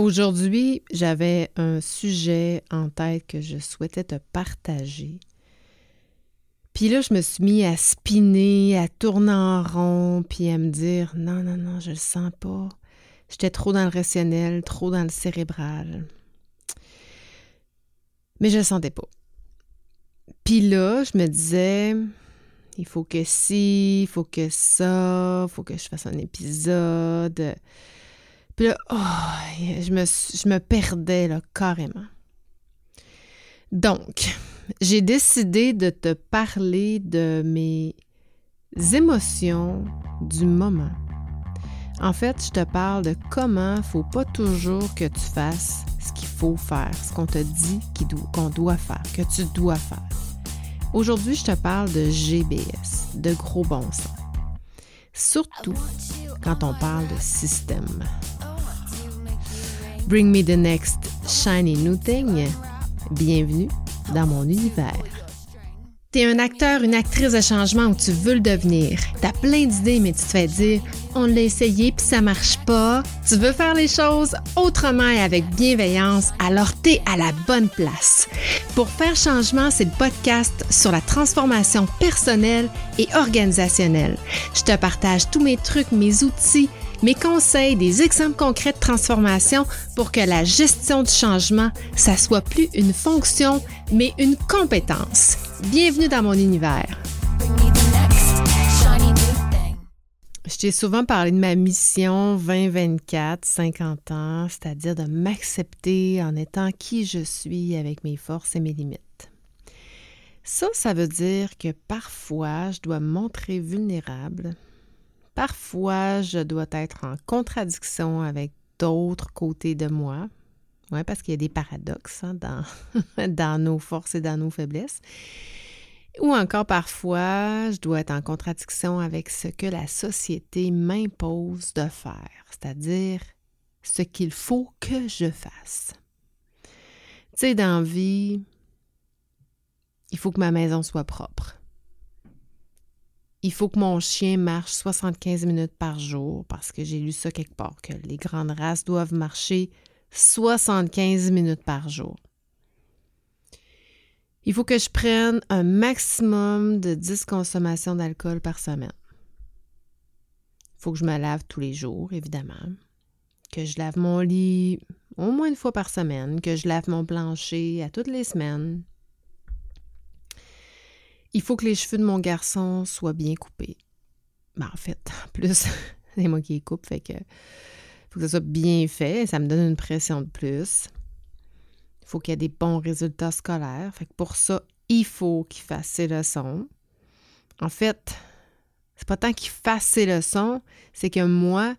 Aujourd'hui, j'avais un sujet en tête que je souhaitais te partager. Puis là, je me suis mis à spinner, à tourner en rond, puis à me dire non, non, non, je le sens pas. J'étais trop dans le rationnel, trop dans le cérébral. Mais je le sentais pas. Puis là, je me disais il faut que si, il faut que ça, il faut que je fasse un épisode. Puis là, oh, je, me, je me perdais là, carrément. Donc, j'ai décidé de te parler de mes émotions du moment. En fait, je te parle de comment faut pas toujours que tu fasses ce qu'il faut faire, ce qu'on te dit qu'on doit faire, que tu dois faire. Aujourd'hui, je te parle de GBS, de gros bon sens. Surtout quand on parle de système. Bring me the next shiny new thing. Bienvenue dans mon univers. T'es un acteur, une actrice de changement où tu veux le devenir. T'as plein d'idées, mais tu te fais dire on l'a essayé puis ça marche pas. Tu veux faire les choses autrement et avec bienveillance, alors t'es à la bonne place. Pour faire changement, c'est le podcast sur la transformation personnelle et organisationnelle. Je te partage tous mes trucs, mes outils mes conseils, des exemples concrets de transformation pour que la gestion du changement, ça soit plus une fonction, mais une compétence. Bienvenue dans mon univers. Je t'ai souvent parlé de ma mission 2024, 50 ans, c'est-à-dire de m'accepter en étant qui je suis avec mes forces et mes limites. Ça, ça veut dire que parfois, je dois me montrer vulnérable, Parfois, je dois être en contradiction avec d'autres côtés de moi. Oui, parce qu'il y a des paradoxes hein, dans, dans nos forces et dans nos faiblesses. Ou encore parfois, je dois être en contradiction avec ce que la société m'impose de faire, c'est-à-dire ce qu'il faut que je fasse. Tu sais, dans vie, il faut que ma maison soit propre il faut que mon chien marche 75 minutes par jour parce que j'ai lu ça quelque part, que les grandes races doivent marcher 75 minutes par jour. Il faut que je prenne un maximum de 10 consommations d'alcool par semaine. Il faut que je me lave tous les jours, évidemment. Que je lave mon lit au moins une fois par semaine. Que je lave mon plancher à toutes les semaines. Il faut que les cheveux de mon garçon soient bien coupés. Ben, en fait, en plus, c'est moi qui les coupe, fait que faut que ça soit bien fait. Ça me donne une pression de plus. Il faut qu'il y ait des bons résultats scolaires. Fait que pour ça, il faut qu'il fasse ses leçons. En fait, c'est pas tant qu'il fasse ses leçons, c'est que moi,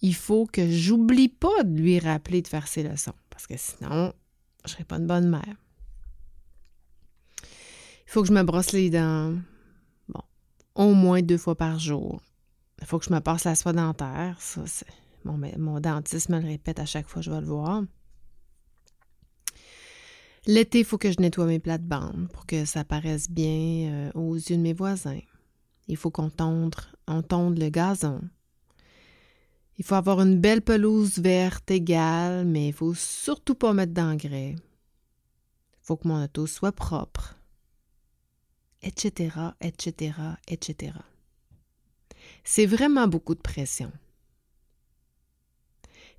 il faut que j'oublie pas de lui rappeler de faire ses leçons. Parce que sinon, je serais pas une bonne mère. Faut que je me brosse les dents, au moins deux fois par jour. Il faut que je me passe la soie dentaire. Ça, mon, mon dentiste me le répète à chaque fois que je vais le voir. L'été, il faut que je nettoie mes plates-bandes pour que ça paraisse bien euh, aux yeux de mes voisins. Il faut qu'on tonde, on tonde le gazon. Il faut avoir une belle pelouse verte égale, mais il faut surtout pas mettre d'engrais. Il faut que mon auto soit propre etc., etc., etc. C'est vraiment beaucoup de pression.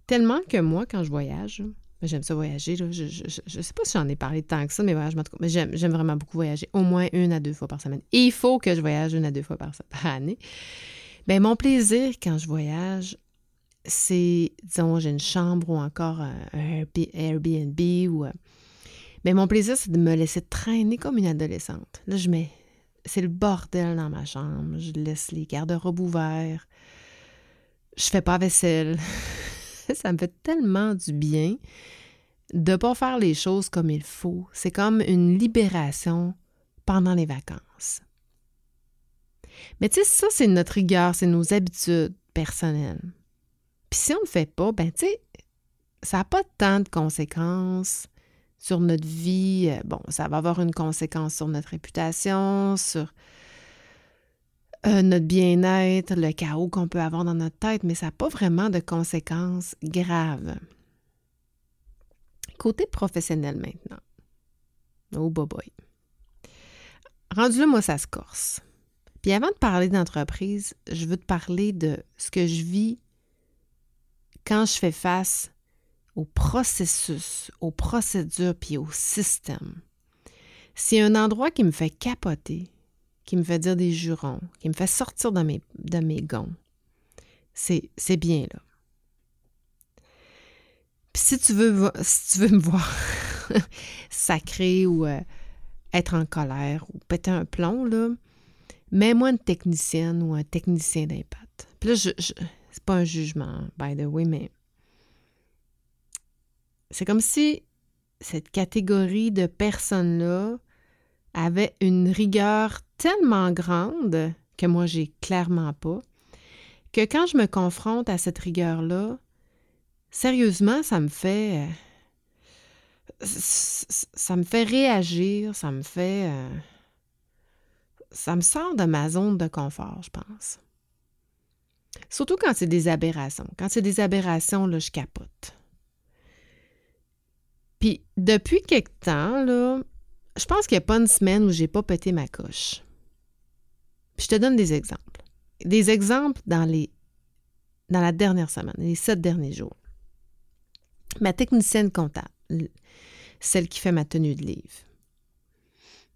Tellement que moi, quand je voyage, j'aime ça voyager, je ne sais pas si j'en ai parlé tant que ça, mais voyage, mais j'aime vraiment beaucoup voyager, au moins une à deux fois par semaine. il faut que je voyage une à deux fois par, année. Bien, mon plaisir quand je voyage, c'est, disons, j'ai une chambre ou encore un Airbnb ou mais mon plaisir, c'est de me laisser traîner comme une adolescente. Là, je mets. C'est le bordel dans ma chambre. Je laisse les garde-robes ouverts. Je fais pas vaisselle. ça me fait tellement du bien de ne pas faire les choses comme il faut. C'est comme une libération pendant les vacances. Mais tu sais, ça, c'est notre rigueur, c'est nos habitudes personnelles. Puis si on ne le fait pas, ben tu sais, ça n'a pas tant de conséquences sur notre vie. Euh, bon, ça va avoir une conséquence sur notre réputation, sur euh, notre bien-être, le chaos qu'on peut avoir dans notre tête, mais ça n'a pas vraiment de conséquences graves. côté professionnel maintenant. Oh, boy. Rendu là, moi, ça se corse. Puis avant de parler d'entreprise, je veux te parler de ce que je vis quand je fais face au processus, aux procédures puis au système. C'est un endroit qui me fait capoter, qui me fait dire des jurons, qui me fait sortir de mes, de gonds. C'est, bien là. Puis si tu veux, si tu veux me voir sacré ou euh, être en colère ou péter un plomb, là, mets-moi une technicienne ou un technicien d'impact. Puis là, je, c'est pas un jugement, by the way, mais c'est comme si cette catégorie de personnes-là avait une rigueur tellement grande que moi, j'ai clairement pas, que quand je me confronte à cette rigueur-là, sérieusement, ça me fait. Euh, ça me fait réagir, ça me fait. Euh, ça me sort de ma zone de confort, je pense. Surtout quand c'est des aberrations. Quand c'est des aberrations, là, je capote. Puis depuis quelque temps, là, je pense qu'il n'y a pas une semaine où j'ai pas pété ma coche. je te donne des exemples. Des exemples dans les dans la dernière semaine, les sept derniers jours. Ma technicienne comptable, celle qui fait ma tenue de livre.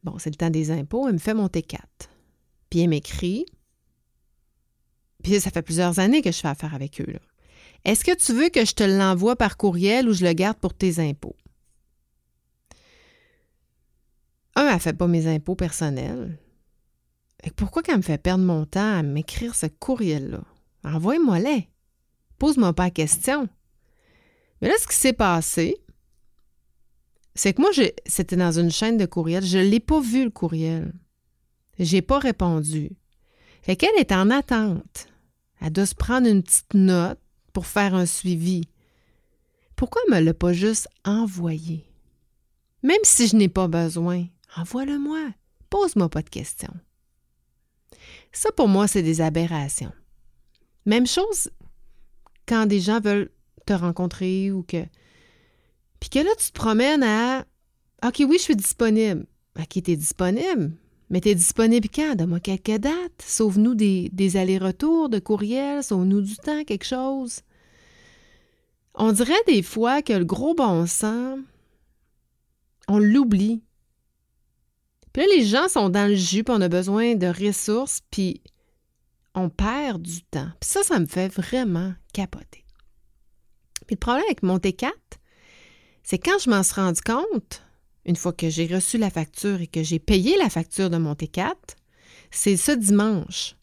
Bon, c'est le temps des impôts, elle me fait mon T4. Puis elle m'écrit. Puis ça fait plusieurs années que je fais affaire avec eux. Est-ce que tu veux que je te l'envoie par courriel ou je le garde pour tes impôts? Elle ne fait pas mes impôts personnels. pourquoi qu'elle me fait perdre mon temps à m'écrire ce courriel-là? Envoie-moi-les. Pose-moi pas la question. Mais là, ce qui s'est passé, c'est que moi, c'était dans une chaîne de courriel. Je ne l'ai pas vu, le courriel. Je n'ai pas répondu. Fait qu'elle est en attente. Elle doit se prendre une petite note pour faire un suivi. Pourquoi elle me l'a pas juste envoyé? Même si je n'ai pas besoin. Envoie-le-moi. Pose-moi pas de questions. Ça, pour moi, c'est des aberrations. Même chose quand des gens veulent te rencontrer ou que. Puis que là, tu te promènes à OK, oui, je suis disponible. OK, tu es disponible. Mais tu es disponible quand? Donne-moi quelques dates. Sauve-nous des, des allers-retours de courriel. Sauve-nous du temps, quelque chose. On dirait des fois que le gros bon sens, on l'oublie. Puis là, les gens sont dans le jus, puis on a besoin de ressources, puis on perd du temps. Puis ça, ça me fait vraiment capoter. Puis le problème avec mon T4, c'est quand je m'en suis rendu compte, une fois que j'ai reçu la facture et que j'ai payé la facture de mon T4, c'est ce dimanche.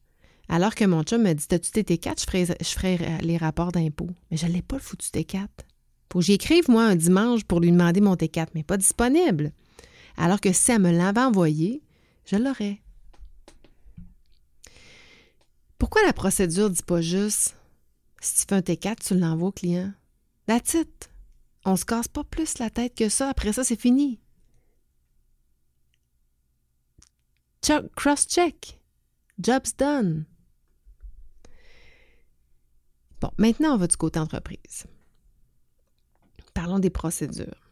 Alors que mon chum me dit T'as-tu tes T4 je ferai, les rapports d'impôts. Mais je n'ai pas le foutu T4. Faut que j'écrive, moi, un dimanche pour lui demander mon T4, mais pas disponible alors que si elle me l'avait envoyé, je l'aurais. Pourquoi la procédure dit pas juste si tu fais un T4, tu l'envoies au client? That's it. On se casse pas plus la tête que ça. Après ça, c'est fini. Cross-check. Job's done. Bon, maintenant, on va du côté entreprise. Parlons des procédures.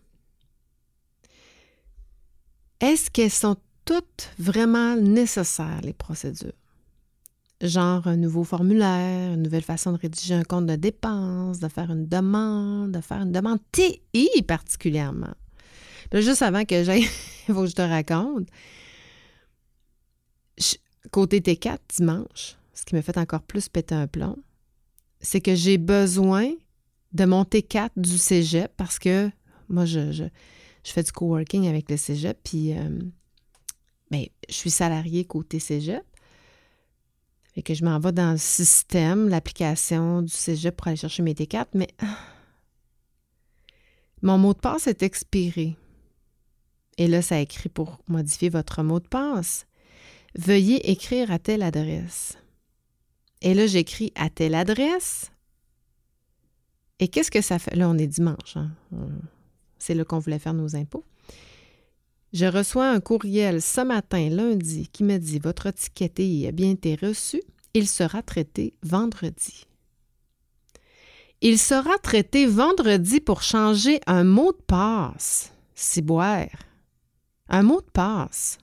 Est-ce qu'elles sont toutes vraiment nécessaires, les procédures? Genre un nouveau formulaire, une nouvelle façon de rédiger un compte de dépenses, de faire une demande, de faire une demande TI particulièrement. juste avant que j'aille, il faut que je te raconte. côté T4 dimanche, ce qui me fait encore plus péter un plomb, c'est que j'ai besoin de mon T4 du cégep parce que moi, je je fais du coworking avec le cégep, puis euh, ben, je suis salariée côté cégep. Et que je m'en vais dans le système, l'application du cégep pour aller chercher mes T4, mais mon mot de passe est expiré. Et là, ça écrit pour modifier votre mot de passe. Veuillez écrire à telle adresse. Et là, j'écris à telle adresse. Et qu'est-ce que ça fait? Là, on est dimanche. Hein? C'est là qu'on voulait faire nos impôts. Je reçois un courriel ce matin, lundi, qui me dit Votre ticket a bien été reçu. Il sera traité vendredi. Il sera traité vendredi pour changer un mot de passe. Ciboire. Un mot de passe.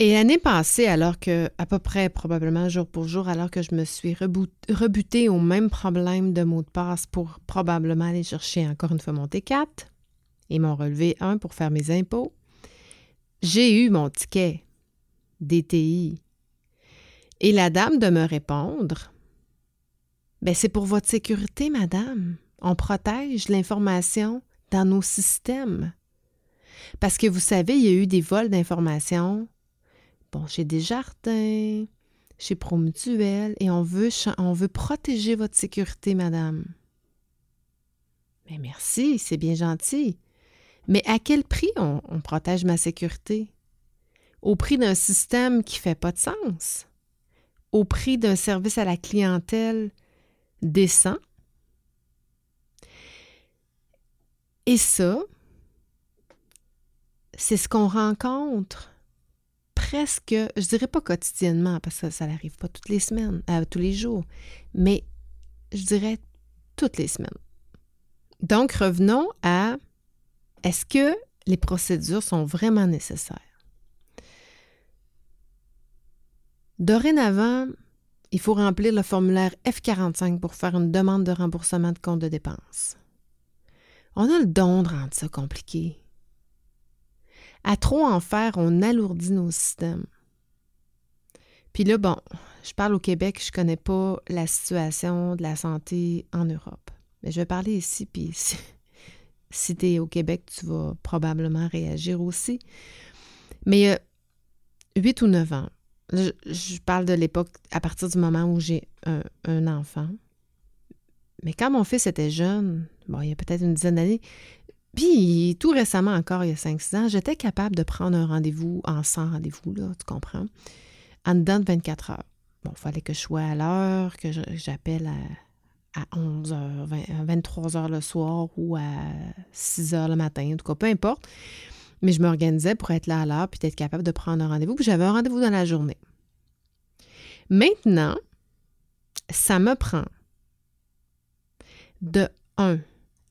Et l'année passée, alors que, à peu près probablement jour pour jour, alors que je me suis rebutée au même problème de mot de passe pour probablement aller chercher encore une fois mon T4 et mon relevé 1 pour faire mes impôts, j'ai eu mon ticket DTI. Et la dame de me répondre ben, c'est pour votre sécurité, madame. On protège l'information dans nos systèmes. Parce que vous savez, il y a eu des vols d'informations. Bon, chez Desjardins, chez Promutuel, et on veut, on veut protéger votre sécurité, madame. Mais merci, c'est bien gentil. Mais à quel prix on, protège ma sécurité? Au prix d'un système qui ne fait pas de sens? Au prix d'un service à la clientèle descend. Et ça, c'est ce qu'on rencontre presque, je dirais pas quotidiennement, parce que ça n'arrive pas toutes les semaines, euh, tous les jours, mais je dirais toutes les semaines. Donc, revenons à est-ce que les procédures sont vraiment nécessaires? Dorénavant, il faut remplir le formulaire F45 pour faire une demande de remboursement de compte de dépenses. On a le don de rendre ça compliqué. À trop en faire, on alourdit nos systèmes. Puis là, bon, je parle au Québec, je ne connais pas la situation de la santé en Europe. Mais je vais parler ici, puis si, tu es au Québec, tu vas probablement réagir aussi. Mais 8 euh, ou 9 ans, je, parle de l'époque à partir du moment où j'ai un, enfant. Mais quand mon fils était jeune, bon, il y a peut-être une dizaine d'années, puis tout récemment encore, il y a 5-6 ans, j'étais capable de prendre un rendez-vous en 100 rendez-vous, là, tu comprends, en dedans de 24 heures. Bon, il fallait que je sois à l'heure, que j'appelle à, à 11 h 23 h le soir ou à 6 h le matin, en tout cas, peu importe. Mais je m'organisais pour être là à l'heure puis être capable de prendre un rendez-vous. Puis j'avais un rendez-vous dans la journée. Maintenant, ça me prend de un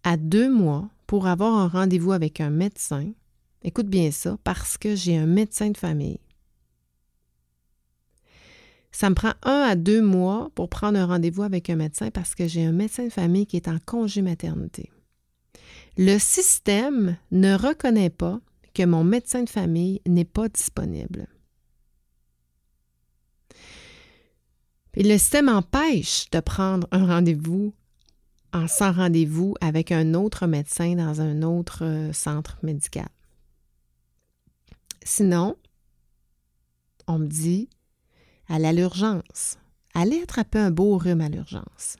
à deux mois pour avoir un rendez-vous avec un médecin. Écoute bien ça, parce que j'ai un médecin de famille. Ça me prend un à deux mois pour prendre un rendez-vous avec un médecin parce que j'ai un médecin de famille qui est en congé maternité. Le système ne reconnaît pas que mon médecin de famille n'est pas disponible. Et le système empêche de prendre un rendez-vous en sans rendez-vous avec un autre médecin dans un autre euh, centre médical. Sinon, on me dit, à l'urgence. Allez attraper un beau rhume à l'urgence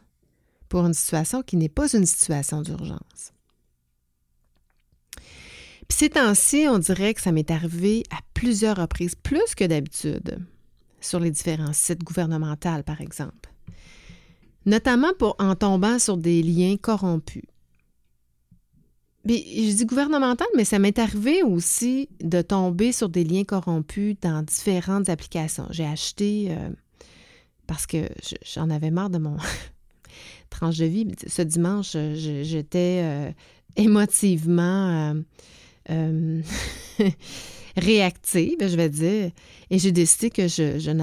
pour une situation qui n'est pas une situation d'urgence. Puis ces temps-ci, on dirait que ça m'est arrivé à plusieurs reprises, plus que d'habitude, sur les différents sites gouvernementaux, par exemple. Notamment pour, en tombant sur des liens corrompus. Je dis gouvernemental, mais ça m'est arrivé aussi de tomber sur des liens corrompus dans différentes applications. J'ai acheté, euh, parce que j'en avais marre de mon tranche de vie. Ce dimanche, j'étais euh, émotivement euh, réactive, je vais dire. Et j'ai décidé que je, j'en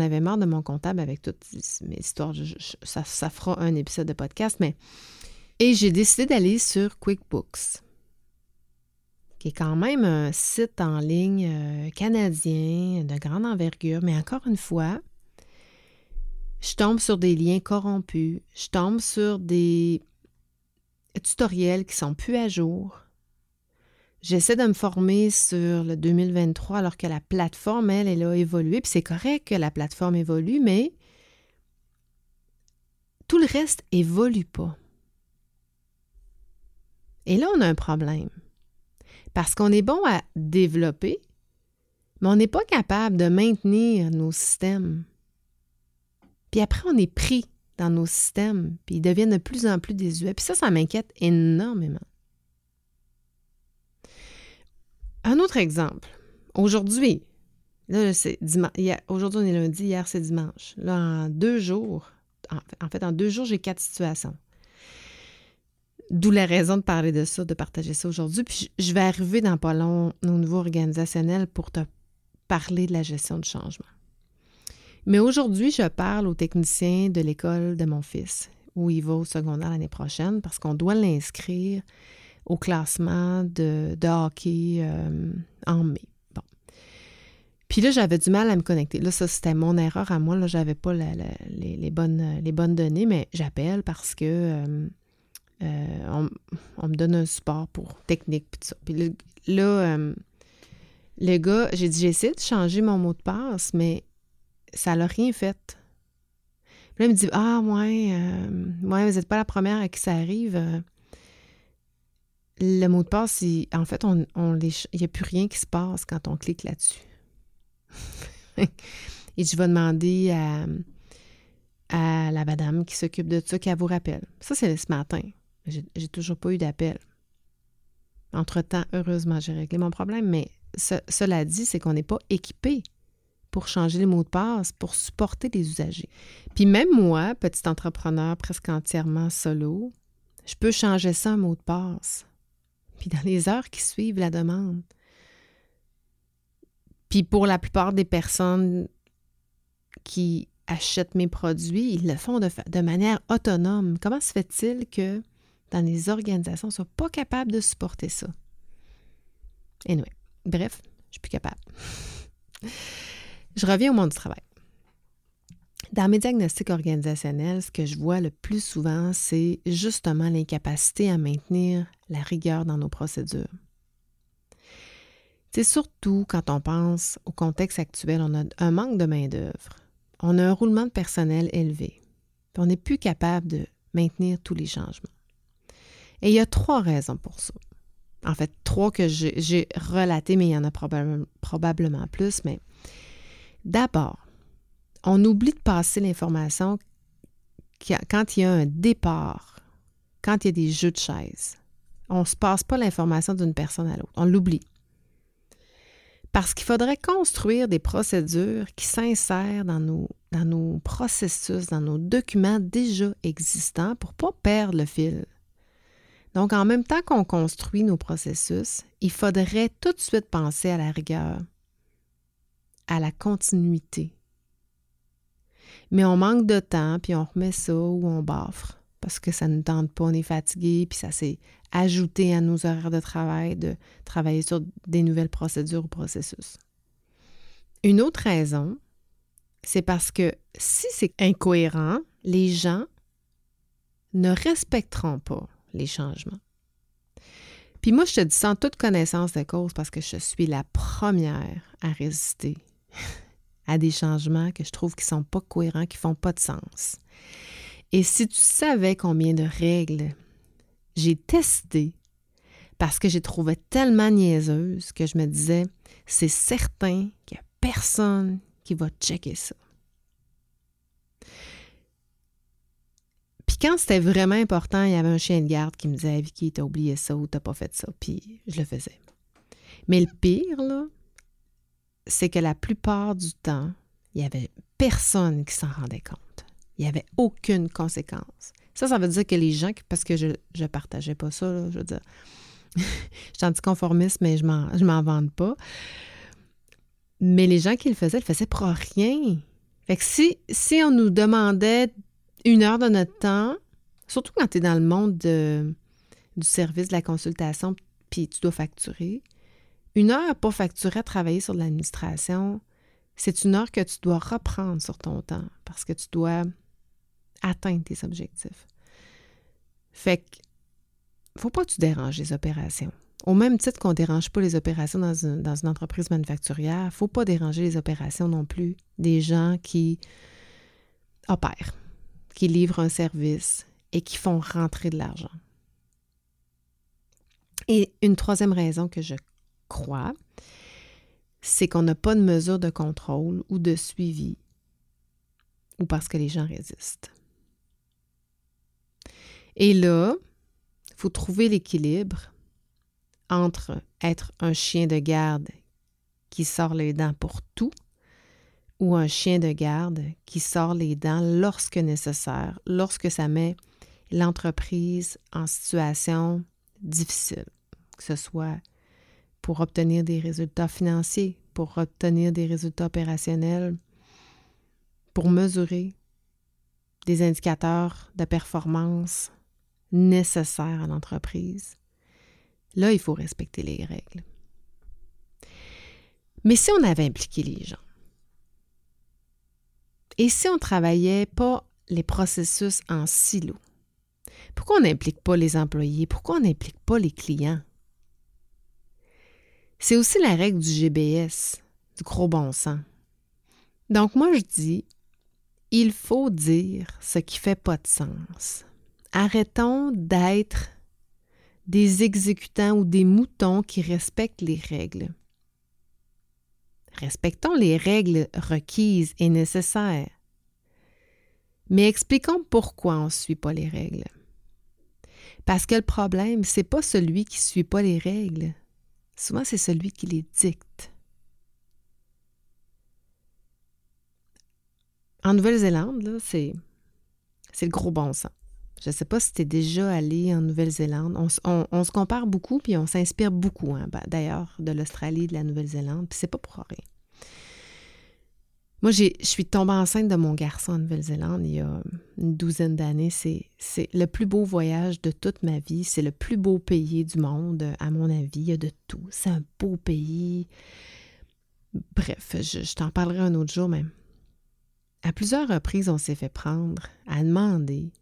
avais marre de mon comptable avec toutes mes histoires. ça fera un épisode de podcast, mais. Et j'ai décidé d'aller sur QuickBooks, qui est quand même un site en ligne euh, canadien de grande envergure, mais encore une fois, je tombe sur des liens corrompus, je tombe sur des tutoriels qui sont plus à jour, J'essaie de me former sur le 2023 alors que la plateforme, elle, elle a évolué. Puis c'est correct que la plateforme évolue, mais tout le reste évolue pas. Et là, on a un problème. Parce qu'on est bon à développer, mais on n'est pas capable de maintenir nos systèmes. Puis après, on est pris dans nos systèmes, puis ils deviennent de plus en plus désuets. Puis ça, ça m'inquiète énormément. Un autre exemple. Aujourd'hui, là, c'est Aujourd'hui, on est lundi, hier, c'est dimanche. Là, en deux jours, en fait, en deux jours, j'ai quatre situations. D'où la raison de parler de ça, de partager ça aujourd'hui. Puis je vais arriver dans pas long au niveau organisationnel pour te parler de la gestion du changement. Mais aujourd'hui, je parle aux techniciens de l'école de mon fils, où il va au secondaire l'année prochaine, parce qu'on doit l'inscrire au classement de, hockey euh, en mai. Bon. Puis là, j'avais du mal à me connecter. Là, ça, c'était mon erreur à moi. Là, j'avais pas les, bonnes, les bonnes données, mais j'appelle parce que euh, euh, on, me donne un support pour technique. Puis, ça. puis là, le gars, j'ai dit, j'essaie de changer mon mot de passe, mais ça l'a rien fait. Puis là, il me dit Ah, ouais, euh, ouais vous n'êtes pas la première à qui ça arrive. Le mot de passe, en fait, on, il n'y a plus rien qui se passe quand on clique là-dessus. Et je vais demander à, à la madame qui s'occupe de ça qu'elle vous rappelle. Ça, c'est ce matin. J'ai toujours pas eu d'appel. Entre-temps, heureusement, j'ai réglé mon problème, mais cela dit, c'est qu'on n'est pas équipé pour changer les mots de passe, pour supporter les usagers. Puis même moi, petit entrepreneur presque entièrement solo, je peux changer ça en mot de passe. Puis dans les heures qui suivent la demande. Puis pour la plupart des personnes qui achètent mes produits, ils le font de manière autonome. Comment se fait-il que dans les organisations, ne soient pas capables de supporter ça? Anyway, bref, je suis plus capable. Je reviens au monde du travail. Dans mes diagnostics organisationnels, ce que je vois le plus souvent, c'est justement l'incapacité à maintenir la rigueur dans nos procédures. C'est surtout quand on pense au contexte actuel, on a un manque de main-d'œuvre, on a un roulement de personnel élevé, on n'est plus capable de maintenir tous les changements. Et il y a trois raisons pour ça. En fait, trois que j'ai relatées, mais il y en a probablement plus, mais D'abord, on oublie de passer l'information quand il y a un départ, quand il y a des jeux de chaises. On ne se passe pas l'information d'une personne à l'autre. On l'oublie. Parce qu'il faudrait construire des procédures qui s'insèrent dans nos, dans nos processus, dans nos documents déjà existants pour ne pas perdre le fil. Donc, en même temps qu'on construit nos processus, il faudrait tout de suite penser à la rigueur, à la continuité. Mais on manque de temps, puis on remet ça ou on baffre parce que ça ne tente pas, on est fatigué, puis ça s'est ajouté à nos horaires de travail de travailler sur des nouvelles procédures ou processus. Une autre raison, c'est parce que si c'est incohérent, les gens ne respecteront pas les changements. Puis moi, je te dis sans toute connaissance de cause parce que je suis la première à résister à des changements que je trouve qui ne sont pas cohérents, qui ne font pas de sens. Et si tu savais combien de règles j'ai testé parce que j'ai trouvé tellement niaiseuse que je me disais, c'est certain qu'il n'y a personne qui va checker ça. Puis quand c'était vraiment important, il y avait un chien de garde qui me disait Vicky, t'as oublié ça ou t'as pas fait ça. Puis je le faisais. Mais le pire, là, c'est que la plupart du temps, il n'y avait personne qui s'en rendait compte. Il n'y avait aucune conséquence. Ça, ça veut dire que les gens, parce que je ne partageais pas ça, je veux dire, je suis anticonformiste, mais je m'en, je m'en vante pas. Mais les gens qui le faisaient, le faisaient pour rien. Fait que si, si on nous demandait une heure de notre temps, surtout quand tu es dans le monde du service de la consultation, puis tu dois facturer, une heure pas facturée à travailler sur l'administration, c'est une heure que tu dois reprendre sur ton temps parce que tu dois atteindre tes objectifs. Fait que, faut pas que tu déranges les opérations. Au même titre qu'on ne dérange pas les opérations dans une, dans une entreprise manufacturière, faut pas déranger les opérations non plus des gens qui opèrent, qui livrent un service et qui font rentrer de l'argent. Et une troisième raison que je croit, c'est qu'on n'a pas de mesure de contrôle ou de suivi ou parce que les gens résistent. Et là, il faut trouver l'équilibre entre être un chien de garde qui sort les dents pour tout ou un chien de garde qui sort les dents lorsque nécessaire, lorsque ça met l'entreprise en situation difficile, que ce soit pour obtenir des résultats financiers, pour obtenir des résultats opérationnels, pour mesurer des indicateurs de performance nécessaires à l'entreprise. Là, il faut respecter les règles. Mais si on avait impliqué les gens, et si on ne travaillait pas les processus en silo, pourquoi on n'implique pas les employés? Pourquoi on n'implique pas les clients? C'est aussi la règle du GBS, du gros bon sens. Donc moi, je dis, il faut dire ce qui fait pas de sens. Arrêtons d'être des exécutants ou des moutons qui respectent les règles. Respectons les règles requises et nécessaires. Mais expliquons pourquoi on ne suit pas les règles. Parce que le problème, c'est pas celui qui ne suit pas les règles. Souvent, c'est celui qui les dicte. En Nouvelle-Zélande, c'est le gros bon sens. Je ne sais pas si tu es déjà allé en Nouvelle-Zélande. On, se compare beaucoup, puis on s'inspire beaucoup, hein, ben, d'ailleurs, de l'Australie, de la Nouvelle-Zélande, puis c'est pas pour rien. Moi, je suis tombée enceinte de mon garçon en Nouvelle-Zélande il y a une douzaine d'années. C'est le plus beau voyage de toute ma vie. C'est le plus beau pays du monde, à mon avis. Il y a de tout. C'est un beau pays. Bref, je, je t'en parlerai un autre jour, mais à plusieurs reprises, on s'est fait prendre à demander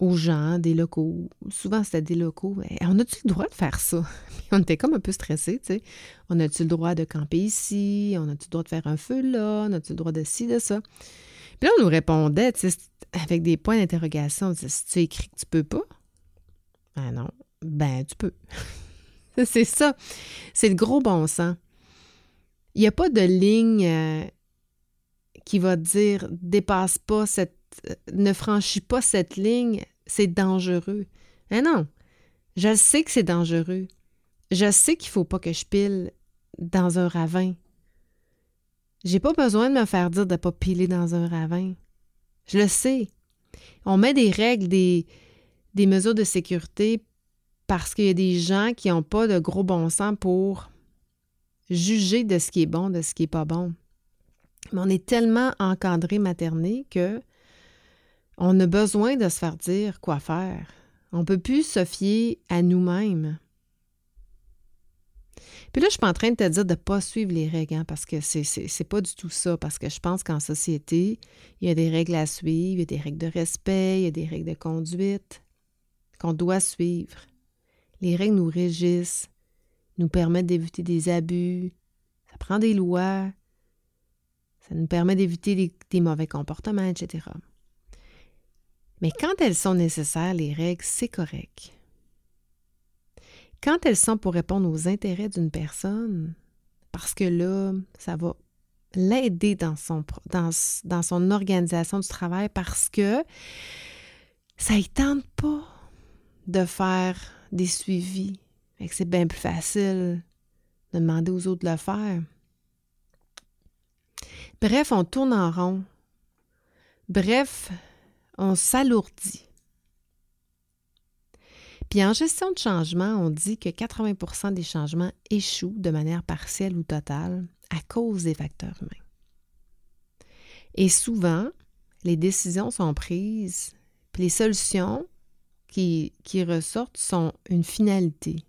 aux gens, des locaux. Souvent, c'était des locaux. on a-tu le droit de faire ça? on était comme un peu stressés, tu sais. On a-tu le droit de camper ici? On a-tu le droit de faire un feu là? On a-tu le droit de ci, de ça? Puis là, on nous répondait, tu sais, avec des points d'interrogation. Si tu écris que tu peux pas, ben non, ben tu peux. c'est ça. C'est le gros bon sens. Il n'y a pas de ligne euh, qui va dire dépasse pas cette euh, ne franchis pas cette ligne, c'est dangereux. Mais non, je sais que c'est dangereux. Je sais qu'il ne faut pas que je pile dans un ravin. J'ai pas besoin de me faire dire de ne pas piler dans un ravin. Je le sais. On met des règles, des, des mesures de sécurité parce qu'il y a des gens qui n'ont pas de gros bon sens pour juger de ce qui est bon, de ce qui n'est pas bon. Mais on est tellement encadré materné que on a besoin de se faire dire quoi faire. On ne peut plus se fier à nous-mêmes. Puis là, je suis pas en train de te dire de ne pas suivre les règles, hein, parce que c'est, c'est, pas du tout ça. Parce que je pense qu'en société, il y a des règles à suivre, il y a des règles de respect, il y a des règles de conduite qu'on doit suivre. Les règles nous régissent, nous permettent d'éviter des abus, ça prend des lois, ça nous permet d'éviter des mauvais comportements, etc. Mais quand elles sont nécessaires, les règles, c'est correct. Quand elles sont pour répondre aux intérêts d'une personne, parce que là, ça va l'aider dans son, dans, son organisation du travail parce que ça ne tente pas de faire des suivis. C'est bien plus facile de demander aux autres de le faire. Bref, on tourne en rond. Bref, on s'alourdit. Puis en gestion de changement, on dit que 80% des changements échouent de manière partielle ou totale à cause des facteurs humains. Et souvent, les décisions sont prises, puis les solutions qui, qui ressortent sont une finalité.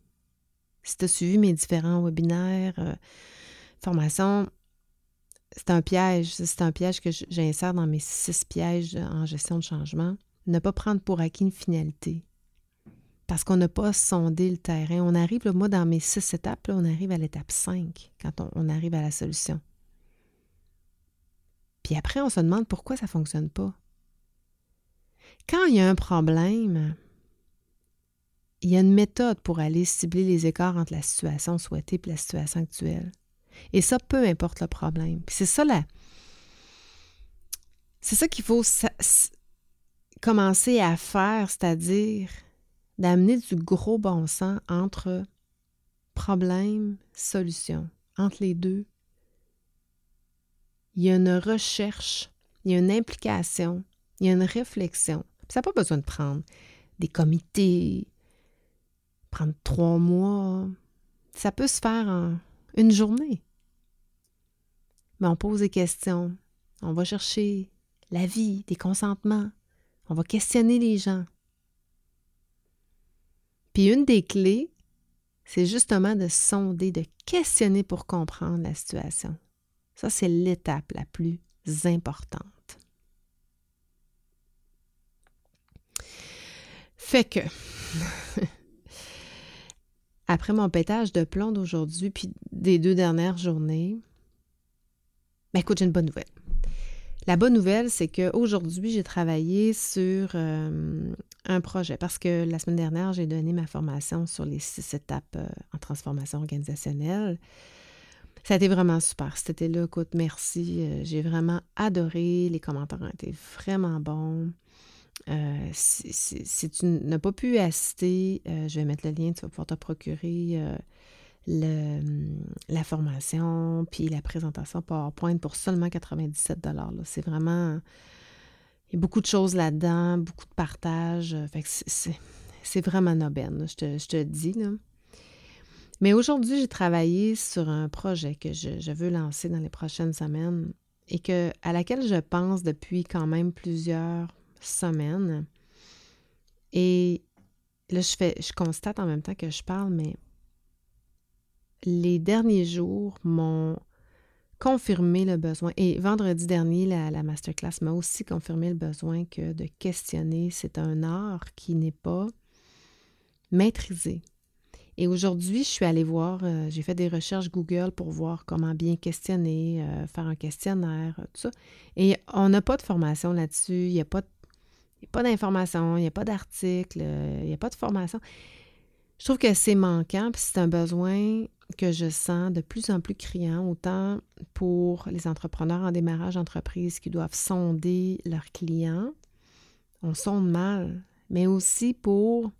Si tu as suivi mes différents webinaires, euh, formations, c'est un piège. C'est un piège que j'insère dans mes six pièges en gestion de changement. Ne pas prendre pour acquis une finalité. Parce qu'on n'a pas sondé le terrain. On arrive, moi, dans mes six étapes, on arrive à l'étape 5 quand on, arrive à la solution. Puis après, on se demande pourquoi ça ne fonctionne pas. Quand il y a un problème, il y a une méthode pour aller cibler les écarts entre la situation souhaitée et la situation actuelle. Et ça, peu importe le problème. C'est ça. C'est ça qu'il faut commencer à faire, c'est-à-dire d'amener du gros bon sens entre problème, solution. Entre les deux, il y a une recherche, il y a une implication, il y a une réflexion. ça n'a pas besoin de prendre des comités, prendre trois mois. Ça peut se faire en une journée. Mais on pose des questions. On va chercher l'avis, des consentements. On va questionner les gens. Puis une des clés, c'est justement de sonder, de questionner pour comprendre la situation. Ça, c'est l'étape la plus importante. Fait que, après mon pétage de plomb d'aujourd'hui, puis des deux dernières journées, ben écoute, j'ai une bonne nouvelle. La bonne nouvelle, c'est qu'aujourd'hui, j'ai travaillé sur euh, un projet parce que la semaine dernière, j'ai donné ma formation sur les six étapes euh, en transformation organisationnelle. Ça a été vraiment super. C'était là, écoute, merci. Euh, j'ai vraiment adoré. Les commentaires ont été vraiment bons. Si, tu n'as pas pu assister, je vais mettre le lien, tu vas pouvoir te procurer la formation, puis la présentation PowerPoint pour seulement 97 C'est vraiment... Il y a beaucoup de choses là-dedans, beaucoup de partage. Que c'est vraiment noben, je te, je te dis. Là. Mais aujourd'hui, j'ai travaillé sur un projet que je, je, veux lancer dans les prochaines semaines et que, à laquelle je pense depuis quand même plusieurs semaines. Et là, je, fais, je constate en même temps que je parle, mais les derniers jours m'ont confirmé le besoin. Et vendredi dernier, la, masterclass m'a aussi confirmé le besoin que de questionner, c'est un art qui n'est pas maîtrisé. Et aujourd'hui, je suis allée voir, euh, j'ai fait des recherches Google pour voir comment bien questionner, euh, faire un questionnaire, tout ça. Et on n'a pas de formation là-dessus, il n'y a pas, pas d'information, il n'y a pas d'article, il n'y a pas de formation. Je trouve que c'est manquant, puis c'est un besoin que je sens de plus en plus criant, autant pour les entrepreneurs en démarrage d'entreprise qui doivent sonder leurs clients, on sonde mal, mais aussi pour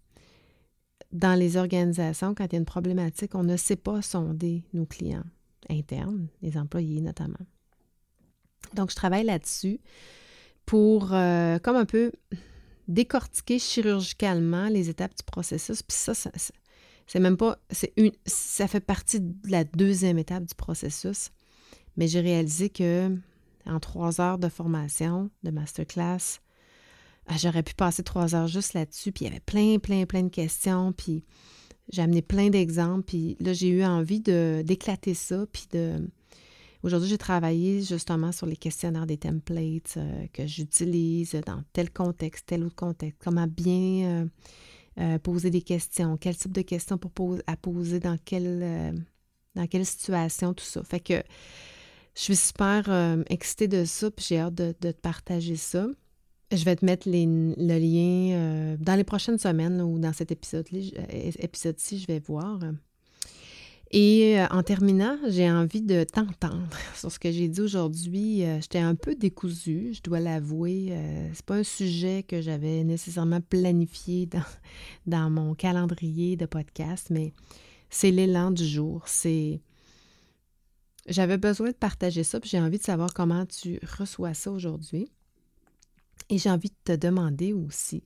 dans les organisations, quand il y a une problématique, on ne sait pas sonder nos clients internes, les employés notamment. Donc, je travaille là-dessus pour, euh, comme un peu, décortiquer chirurgicalement les étapes du processus. Puis ça, c'est même pas. C'est une, ça fait partie de la deuxième étape du processus. Mais j'ai réalisé que en trois heures de formation, de masterclass, ah, j'aurais pu passer trois heures juste là-dessus. Puis il y avait plein, plein, plein de questions. Puis j'ai amené plein d'exemples. Puis là, j'ai eu envie d'éclater ça. Puis de. Aujourd'hui, j'ai travaillé justement sur les questionnaires des templates euh, que j'utilise dans tel contexte, tel autre contexte. Comment bien. Euh, euh, poser des questions, quel type de questions à poser, dans quelle, dans quelle situation, tout ça. Fait que je suis super excitée de ça, puis j'ai hâte de, te partager ça. Je vais te mettre le lien dans les prochaines semaines ou dans cet épisode-ci, épisode je vais voir. Et euh, en terminant, j'ai envie de t'entendre sur ce que j'ai dit aujourd'hui. Euh, j'étais un peu décousue, je dois l'avouer. Euh, c'est pas un sujet que j'avais nécessairement planifié dans, mon calendrier de podcast, mais c'est l'élan du jour. C'est j'avais besoin de partager ça, puis j'ai envie de savoir comment tu reçois ça aujourd'hui. Et j'ai envie de te demander aussi,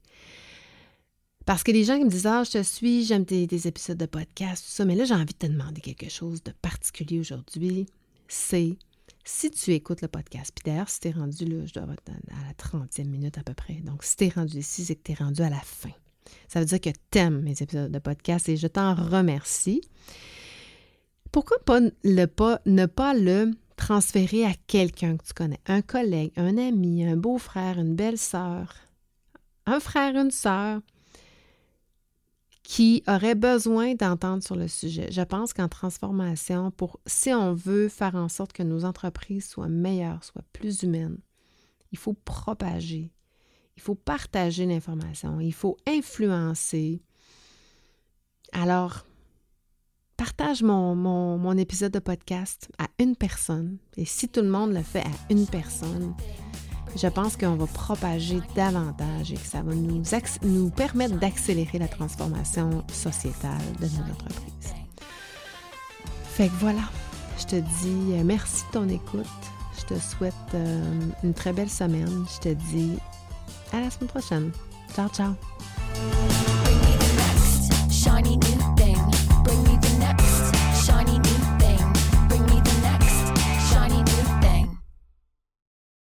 parce que les gens qui me disent Ah, je te suis, j'aime tes, épisodes de podcast, tout ça, mais là, j'ai envie de te demander quelque chose de particulier aujourd'hui. C'est si tu écoutes le podcast, puis d'ailleurs, si tu es rendu là, je dois être à la 30e minute à peu près. Donc, si tu es rendu ici, c'est que tu es rendu à la fin. Ça veut dire que tu aimes mes épisodes de podcast et je t'en remercie. Pourquoi pas, le, pas ne pas le transférer à quelqu'un que tu connais, un collègue, un ami, un beau-frère, une belle-sœur, un frère, une sœur, qui auraient besoin d'entendre sur le sujet. Je pense qu'en transformation, pour si on veut faire en sorte que nos entreprises soient meilleures, soient plus humaines, il faut propager, il faut partager l'information, il faut influencer. Alors, partage mon, mon, mon épisode de podcast à une personne. Et si tout le monde le fait à une personne, je pense qu'on va propager davantage et que ça va nous, nous permettre d'accélérer la transformation sociétale de nos entreprises. Fait que voilà, je te dis euh, merci de ton écoute. Je te souhaite euh, une très belle semaine. Je te dis à la semaine prochaine. Ciao, ciao!